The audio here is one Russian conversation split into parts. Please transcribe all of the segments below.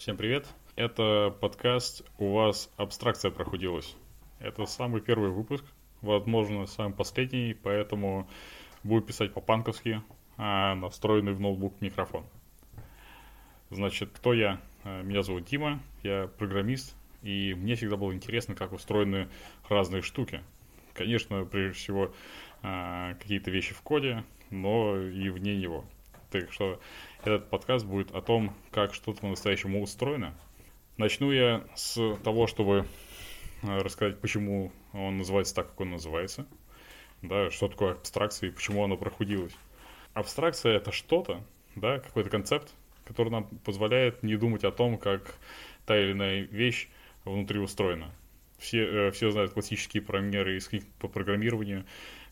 Всем привет. Это подкаст «У вас абстракция прохудилась». Это самый первый выпуск, возможно, самый последний, поэтому буду писать по-панковски, а настроенный в ноутбук микрофон. Значит, кто я? А, меня зовут Дима, я программист, и мне всегда было интересно, как устроены разные штуки. Конечно, прежде всего, а, какие-то вещи в коде, но и вне него. Так что этот подкаст будет о том, как что-то по-настоящему устроено. Начну я с того, чтобы а, рассказать, почему он называется так, как он называется. Да, что такое абстракция и почему оно прохудилось. Абстракция это что-то, да, какой-то концепт, который нам позволяет не думать о том, как та или иная вещь внутри устроена. Все, э, все знают классические примеры из книг по программированию,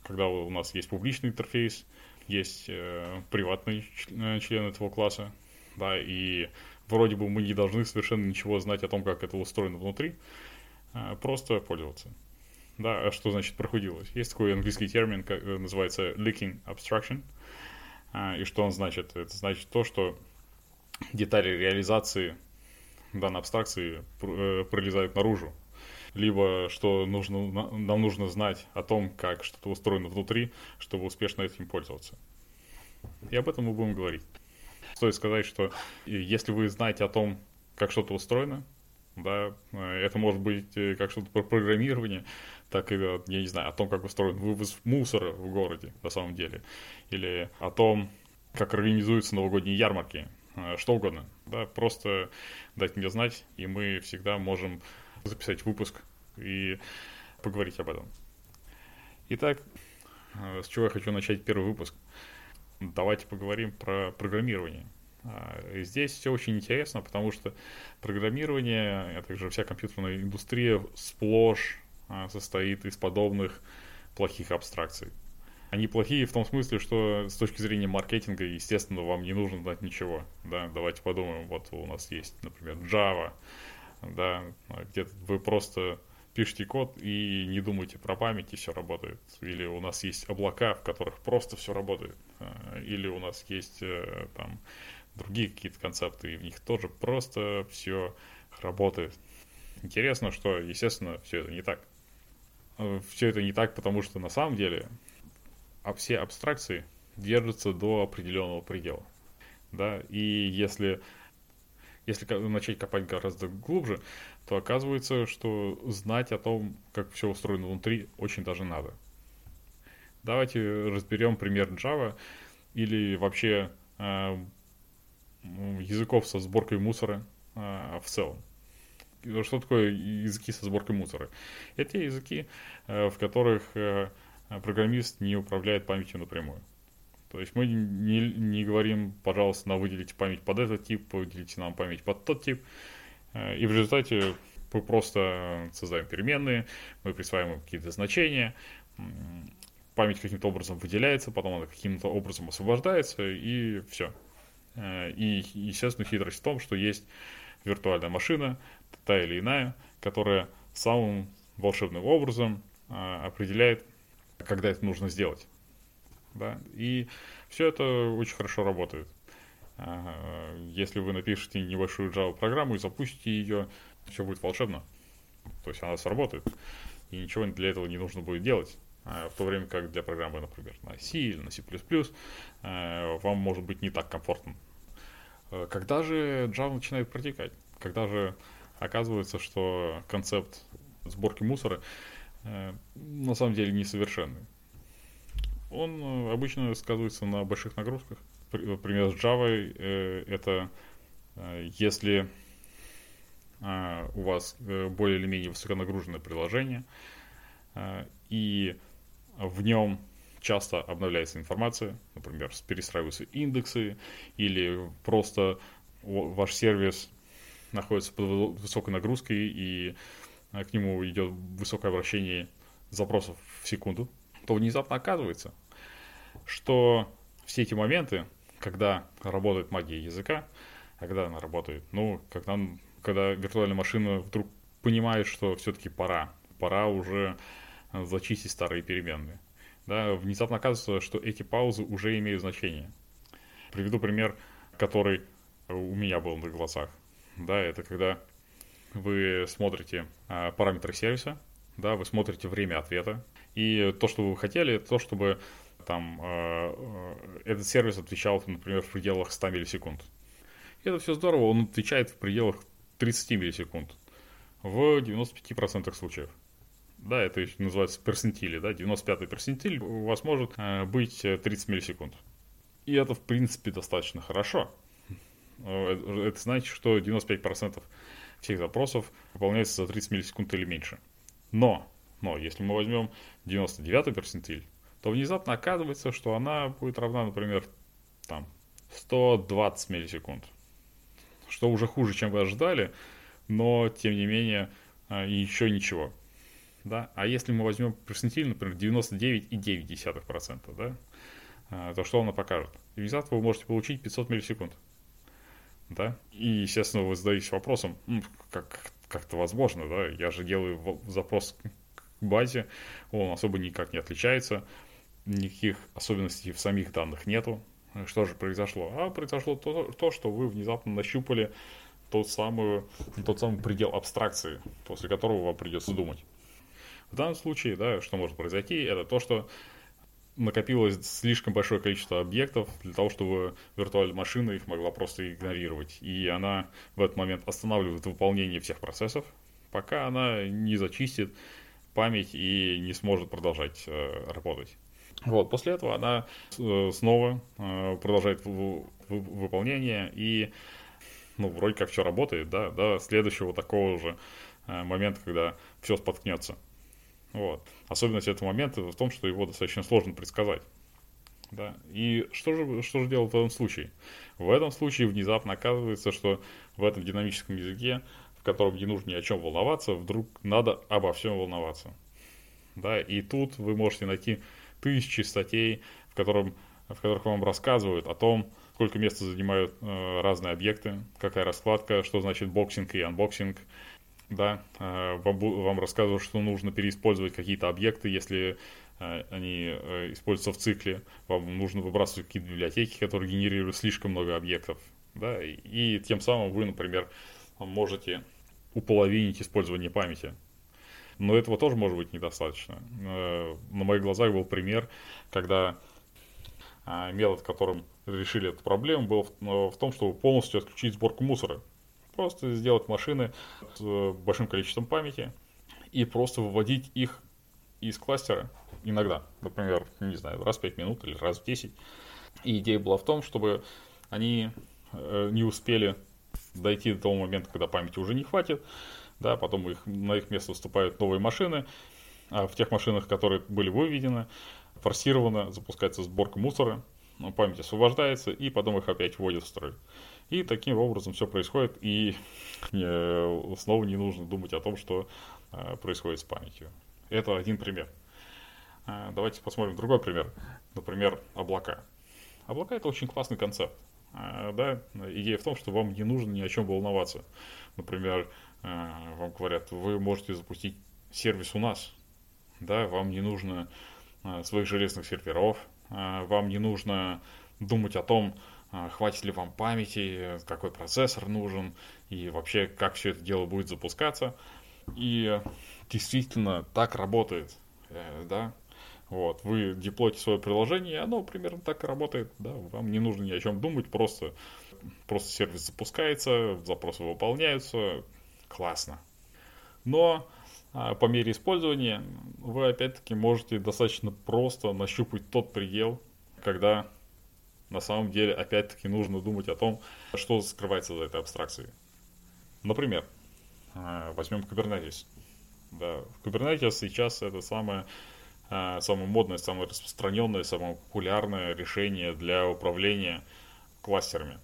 когда у нас есть публичный интерфейс, есть э, приватный э, член этого класса, да, и вроде бы мы не должны совершенно ничего знать о том, как это устроено внутри, э, просто пользоваться. Да, а что значит проходилось? Есть такой английский термин, как, э, называется leaking abstraction, э, и что он значит? Это значит то, что детали реализации данной абстракции э, пролезают наружу. Либо что нужно, нам нужно знать о том, как что-то устроено внутри, чтобы успешно этим пользоваться. И об этом мы будем говорить. Стоит сказать, что если вы знаете о том, как что-то устроено, да, э, это может быть э, как что-то про программирование, так и, я не знаю, о том, как устроен вывоз мусора в городе на самом деле, или о том, как организуются новогодние ярмарки, Э, что угодно. Да, просто дать мне знать, и мы всегда можем записать выпуск и поговорить об этом. Итак, э, с чего я хочу начать первый выпуск? Давайте поговорим про программирование. Э, здесь все очень интересно, потому что программирование, а также вся компьютерная индустрия сплошь состоит из подобных плохих абстракций. Они плохие в том смысле, что с точки зрения маркетинга, естественно, вам не нужно знать ничего. Да? Давайте подумаем, вот у нас есть, например, Java, да, где вы просто пишете код и не думаете про память, и все работает. Или у нас есть облака, в которых просто все работает. А, или у нас есть э, там другие какие-то концепты, и в них тоже просто все работает. Интересно, что, естественно, все это не так. Э, все это не так, потому что на самом деле а все абстракции держатся до определенного предела. Да? И если, если начать копать гораздо глубже, то оказывается, что знать о том, как все устроено внутри, очень даже надо. Давайте разберем пример Java или вообще э, языков со сборкой мусора э, в целом. Что такое языки со сборкой мусора? Это языки, э, в которых э, программист не управляет памятью напрямую. То есть мы не, не говорим, пожалуйста, нам выделите память под этот тип, выделите нам память под тот тип. Э, и в результате мы просто создаем переменные, мы присваиваем какие-то значения, память каким-то образом выделяется, потом она каким-то образом освобождается, и все. Э, и, естественно, хитрость в том, что есть виртуальная машина, та или иная, которая самым волшебным образом э, определяет когда это нужно сделать. Да? И все это очень хорошо работает. Если вы напишете небольшую Java-программу и запустите ее, все будет волшебно. То есть она сработает. И ничего для этого не нужно будет делать. А в то время как для программы, например, на C или на C++, э, вам может быть не так комфортно. Когда же Java начинает протекать? Когда же оказывается, что концепт сборки мусора на самом деле несовершенный. Он э, обычно сказывается на больших нагрузках. Например, с Java э, это если у вас более или менее высоконагруженное приложение, и в нем часто обновляется информация, например, перестраиваются индексы, или просто ваш сервис находится под высокой нагрузкой, и к нему идет высокое обращение запросов в секунду, то внезапно оказывается, что все эти моменты, когда работает магия языка, когда она работает, ну, когда, когда виртуальная машина вдруг понимает, что все-таки пора, пора уже зачистить старые переменные. Да, внезапно оказывается, что эти паузы уже имеют значение. Приведу пример, который у меня был на глазах. Да, это когда вы смотрите а, параметры сервиса, да, вы смотрите время ответа, и то, что вы хотели, это то, чтобы там э, этот сервис отвечал, например, в пределах 100 миллисекунд. И это все здорово, он отвечает в пределах 30 миллисекунд в 95% случаев. Да, это называется персентили, да, 95-й персентиль у вас может э, быть 30 миллисекунд. И это, в принципе, достаточно хорошо. Э, это значит, что 95% всех запросов выполняется за 30 миллисекунд или меньше. Но, но если мы возьмем 99-й персентиль, то внезапно оказывается, что она будет равна, например, там, 120 миллисекунд. Что уже хуже, чем вы ожидали, но, тем не менее, а, еще ничего. Да? А если мы возьмем персентиль, например, 99,9%, да, а, то что она покажет? Внезапно вы можете получить 500 миллисекунд. Да? И, естественно, вы задаетесь вопросом, как, как это возможно, да? Я же делаю запрос базе, он особо никак не отличается никаких особенностей в самих данных нету. Что же произошло? А произошло то, то что вы внезапно нащупали тот самый, тот самый предел абстракции, после которого вам придется думать. В данном случае, да, что может произойти, это то, что накопилось слишком большое количество объектов для того, чтобы виртуальная машина их могла просто игнорировать. И она в этот момент останавливает выполнение всех процессов, пока она не зачистит память и не сможет продолжать э, работать. Вот, после этого она э, снова э, продолжает выполнение и, ну, вроде как все работает, да, до следующего такого же момента, когда все споткнется. Вот. Особенность этого момента в том, что его достаточно сложно предсказать. Да. И что же, что же делать в этом случае? В этом случае внезапно оказывается, что в этом динамическом языке, котором не нужно ни о чем волноваться, вдруг надо обо всем волноваться. Да, и тут вы можете найти тысячи статей, в, котором, в которых вам рассказывают о том, сколько места занимают э, разные объекты, какая раскладка, что значит boxing и unboxing. Да, э, вам, вам рассказывают, что нужно переиспользовать какие-то объекты, если э, они э, используются в цикле. Вам нужно выбрасывать какие-то библиотеки, которые генерируют слишком много объектов. Да, и, и тем самым вы, например, можете уполовинить использование памяти. Но этого тоже может быть недостаточно. Э, на моих глазах был пример, когда а, метод, которым решили эту проблему, был в том, чтобы полностью отключить сборку мусора. Просто сделать машины с э, большим количеством памяти и просто выводить их из кластера иногда. Например, не знаю, раз в 5 минут или раз в 10. И идея была в том, чтобы они э, не успели дойти до того момента, когда памяти уже не хватит, да, потом их, на их место вступают новые машины, а в тех машинах, которые были выведены, форсированно запускается сборка мусора, ну, память освобождается, и потом их опять вводят в строй. И таким образом все происходит, и э, снова не нужно думать о том, что э, происходит с памятью. Это один пример. Э, давайте посмотрим другой пример. Например, облака. Облака это очень классный концепт. Да, идея в том, что вам не нужно ни о чем волноваться. Например, а, вам говорят, вы можете запустить сервис у нас, да, вам не нужно а, своих железных серверов, а, вам не нужно думать о том, хватит ли вам памяти, какой процессор нужен и вообще как все это дело будет запускаться. И действительно так работает, э, да. Вот, вы деплоите свое приложение, оно примерно так и работает, да, вам не нужно ни о чем думать, просто, просто сервис запускается, запросы выполняются, классно. Но а, по мере использования вы опять-таки можете достаточно просто нащупать тот предел, когда на самом деле опять-таки нужно думать о том, что скрывается за этой абстракцией. Например, а, возьмем Kubernetes. Да, Kubernetes сейчас это самое, самое модное, самое распространенное, самое популярное решение для управления кластерами.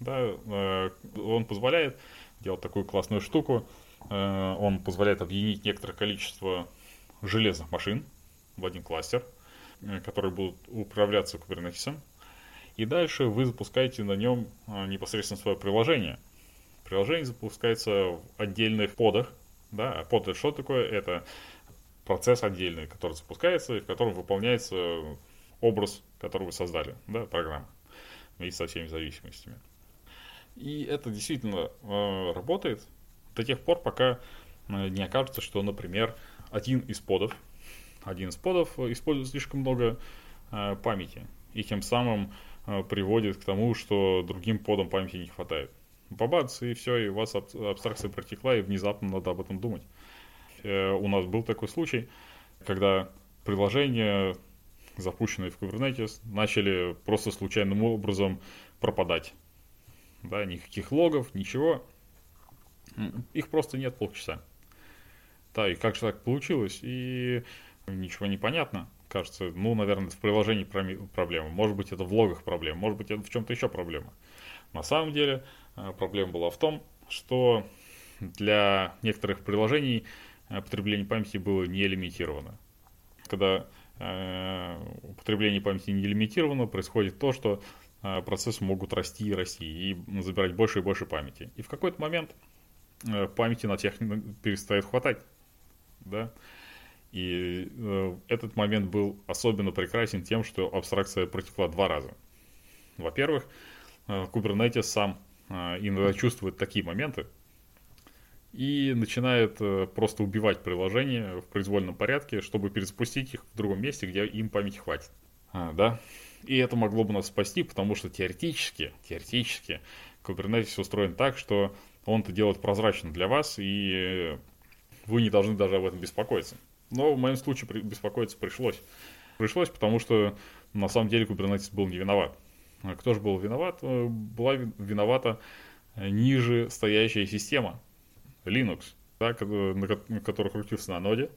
Да, он позволяет делать такую классную штуку. Э, он позволяет объединить некоторое количество железных машин в один кластер, э, которые будут управляться Kubernetes. И дальше вы запускаете на нем э, непосредственно свое приложение. Приложение запускается в отдельных подах. Да? А под это что такое? Это процесс отдельный, который запускается и в котором выполняется образ, который вы создали, да, программа, и со всеми зависимостями. И это действительно э, работает до тех пор, пока э, не окажется, что, например, один из подов, один из подов использует слишком много э, памяти, и тем самым э, приводит к тому, что другим подам памяти не хватает. Побац, и все, и у вас абстракция протекла, и внезапно надо об этом думать. Э, у нас был такой случай, когда приложения, запущенные в Kubernetes, начали просто случайным образом пропадать. Да, никаких логов, ничего. Их просто нет полчаса. Да, и как же так получилось? И ничего не понятно. Кажется, ну, наверное, в приложении проблема. Может быть, это в логах проблема. Может быть, это в чем-то еще проблема. На самом деле, э, проблема была в том, что для некоторых приложений потребление памяти было не лимитировано. Когда э, употребление памяти не лимитировано, происходит то, что э, процессы могут расти и расти, и забирать больше и больше памяти. И в какой-то момент э, памяти на тех перестает хватать. Да? И э, этот момент был особенно прекрасен тем, что абстракция протекла два раза. Во-первых, э, Kubernetes сам э, иногда чувствует такие моменты, и начинает э, просто убивать приложения в произвольном порядке, чтобы перезапустить их в другом месте, где им памяти хватит. А, да? И это могло бы нас спасти, потому что теоретически, теоретически Kubernetes устроен так, что он это делает прозрачно для вас, и вы не должны даже об этом беспокоиться. Но в моем случае беспокоиться пришлось. Пришлось, потому что на самом деле Kubernetes был не виноват. А кто же был виноват? Э, была виновата ниже стоящая система, Linux, да, на который крутился на ноде.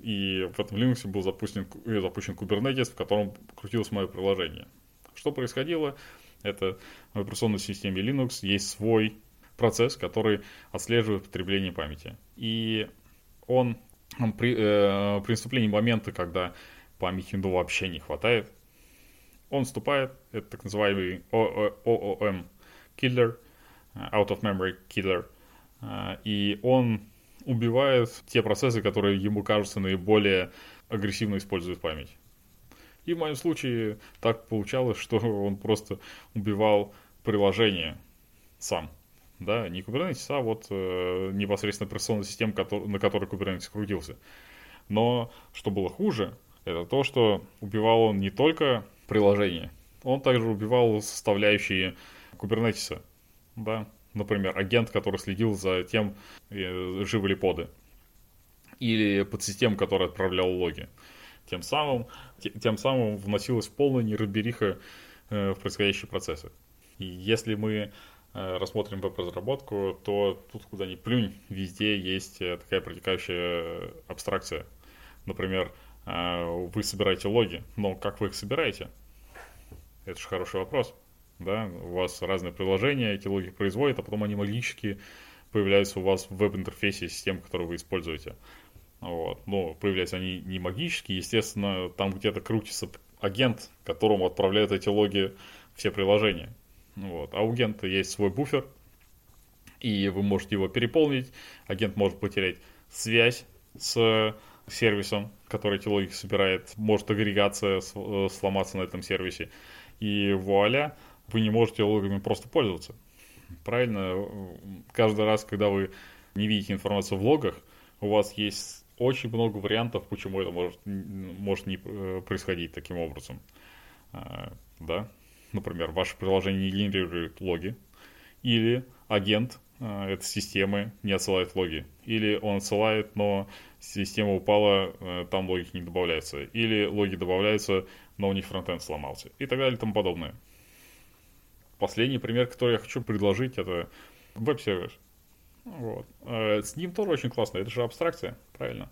И в этом Linux был запущен, э, запущен Kubernetes, в котором крутилось мое приложение. Что происходило? Это в операционной системе Linux есть свой процесс, который отслеживает потребление памяти. И он при, э, при наступлении момента, когда памяти ну, вообще не хватает, он вступает, это так называемый OOM killer, э, out of memory killer – и он убивает те процессы, которые ему кажутся наиболее агрессивно используют память. И в моем случае так получалось, что он просто убивал приложение сам. Да, не Kubernetes, а вот э, непосредственно операционная система, который, на которой Kubernetes крутился. Но что было хуже, это то, что убивал он не только приложение, он также убивал составляющие Kubernetes. Да, например, агент, который следил за тем, э, живы ли поды, или подсистема, которая отправляла логи. Тем самым, тем самым вносилась полная неразбериха э, в происходящие процессы. И если мы э, рассмотрим веб-разработку, то тут куда ни плюнь, везде есть такая протекающая абстракция. Например, вы собираете логи, но как вы их собираете? Это же хороший вопрос да, у вас разные приложения, эти логи производят, а потом они магически появляются у вас в веб-интерфейсе системы, которую вы используете. Вот. Но появляются они не магически, естественно, там где-то крутится агент, которому отправляют эти логи все приложения. Вот. А у агента есть свой буфер, и вы можете его переполнить. Агент может потерять связь с сервисом, который эти логи собирает, может агрегация э, сломаться на этом сервисе. И вуаля, вы не можете логами просто пользоваться. Правильно? Каждый раз, когда вы не видите информацию в логах, у вас есть очень много вариантов, почему это может, может не э, происходить таким образом. А, да? Например, ваше приложение не генерирует логи, или агент а, этой системы не отсылает логи, или он отсылает, но система упала, э, там логики не добавляются, или логи добавляются, но у них фронтенд сломался, и так далее и тому подобное. Последний пример, который я хочу предложить, это веб-сервис. Вот. Э, с ним тоже очень классно. Это же абстракция, правильно?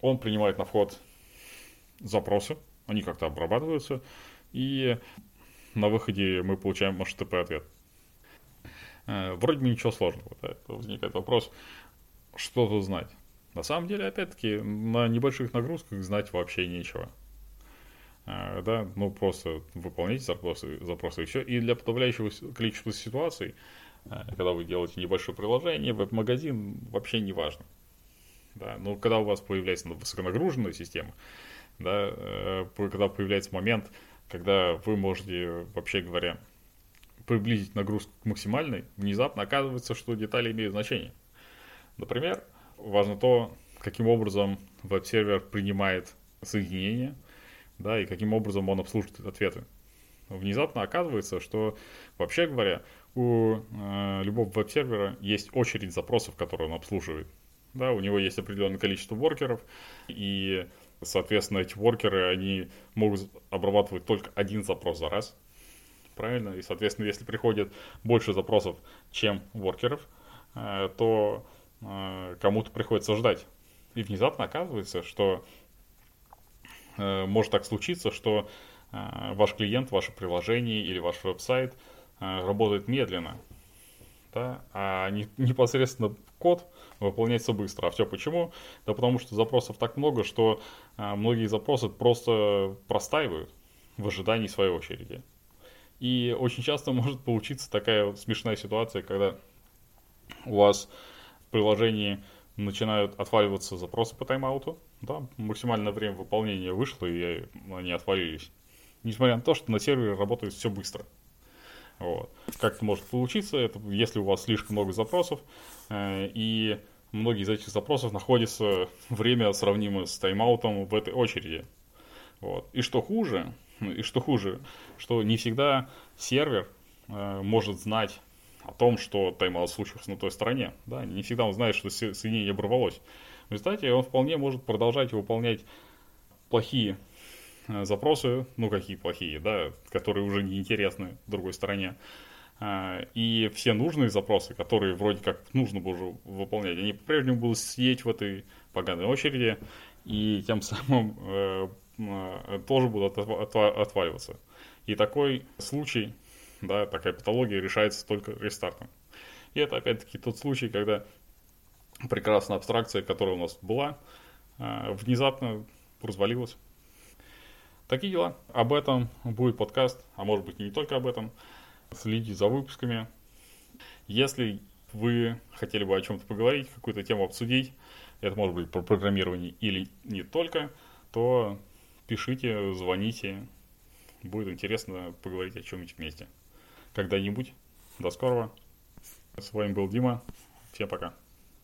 Он принимает на вход запросы, они как-то обрабатываются, и на выходе мы получаем HTTP ответ. Э, вроде бы ничего сложного. Да? Возникает вопрос, что тут знать. На самом деле, опять-таки, на небольших нагрузках знать вообще нечего. А, да, ну просто выполняйте запросы, запросы и все. И для подавляющего количества ситуаций, а, когда вы делаете небольшое приложение, веб-магазин, вообще не важно. Да, но когда у вас появляется высоконагруженная система, да, э, когда появляется момент, когда вы можете, вообще говоря, приблизить нагрузку к максимальной, внезапно оказывается, что детали имеют значение. Например, важно то, каким образом веб-сервер принимает соединение, да, и каким образом он обслуживает ответы. Внезапно оказывается, что, вообще говоря, у э, любого веб-сервера есть очередь запросов, которые он обслуживает. Да, у него есть определенное количество воркеров, и, соответственно, эти воркеры, они могут обрабатывать только один запрос за раз. Правильно? И, соответственно, если приходит больше запросов, чем воркеров, э, то э, кому-то приходится ждать. И внезапно оказывается, что может так случиться, что ваш клиент, ваше приложение или ваш веб-сайт работает медленно, да, а не, непосредственно код выполняется быстро. А все почему? Да потому что запросов так много, что многие запросы просто простаивают в ожидании своей очереди. И очень часто может получиться такая смешная ситуация, когда у вас в приложении начинают отваливаться запросы по тайм-ауту, да, максимальное время выполнения вышло, и они отвалились. Несмотря на то, что на сервере работает все быстро. Вот. Как это может получиться, это если у вас слишком много запросов, э, и многие из этих запросов находятся время сравнимое с тайм-аутом в этой очереди. Вот. И что хуже, и что хуже, что не всегда сервер э, может знать о том, что тайм-аут случился на той стороне. Да? Не всегда он знает, что соединение оборвалось. В результате он вполне может продолжать выполнять плохие э, запросы, ну какие плохие, да, которые уже не интересны другой стороне. Э, и все нужные запросы, которые вроде как нужно было уже выполнять, они по-прежнему будут сидеть в этой поганой очереди, и тем самым э, Э, тоже будут отваливаться. И такой случай, да, такая патология решается только рестартом. И это опять-таки тот случай, когда прекрасная абстракция, которая у нас была, э, внезапно развалилась. Такие дела. Об этом будет подкаст, а может быть и не только об этом. Следите за выпусками. Если вы хотели бы о чем-то поговорить, какую-то тему обсудить, это может быть про программирование или не только, то пишите, звоните. Будет интересно поговорить о чем-нибудь вместе. Когда-нибудь. До скорого. С вами был Дима. Всем пока.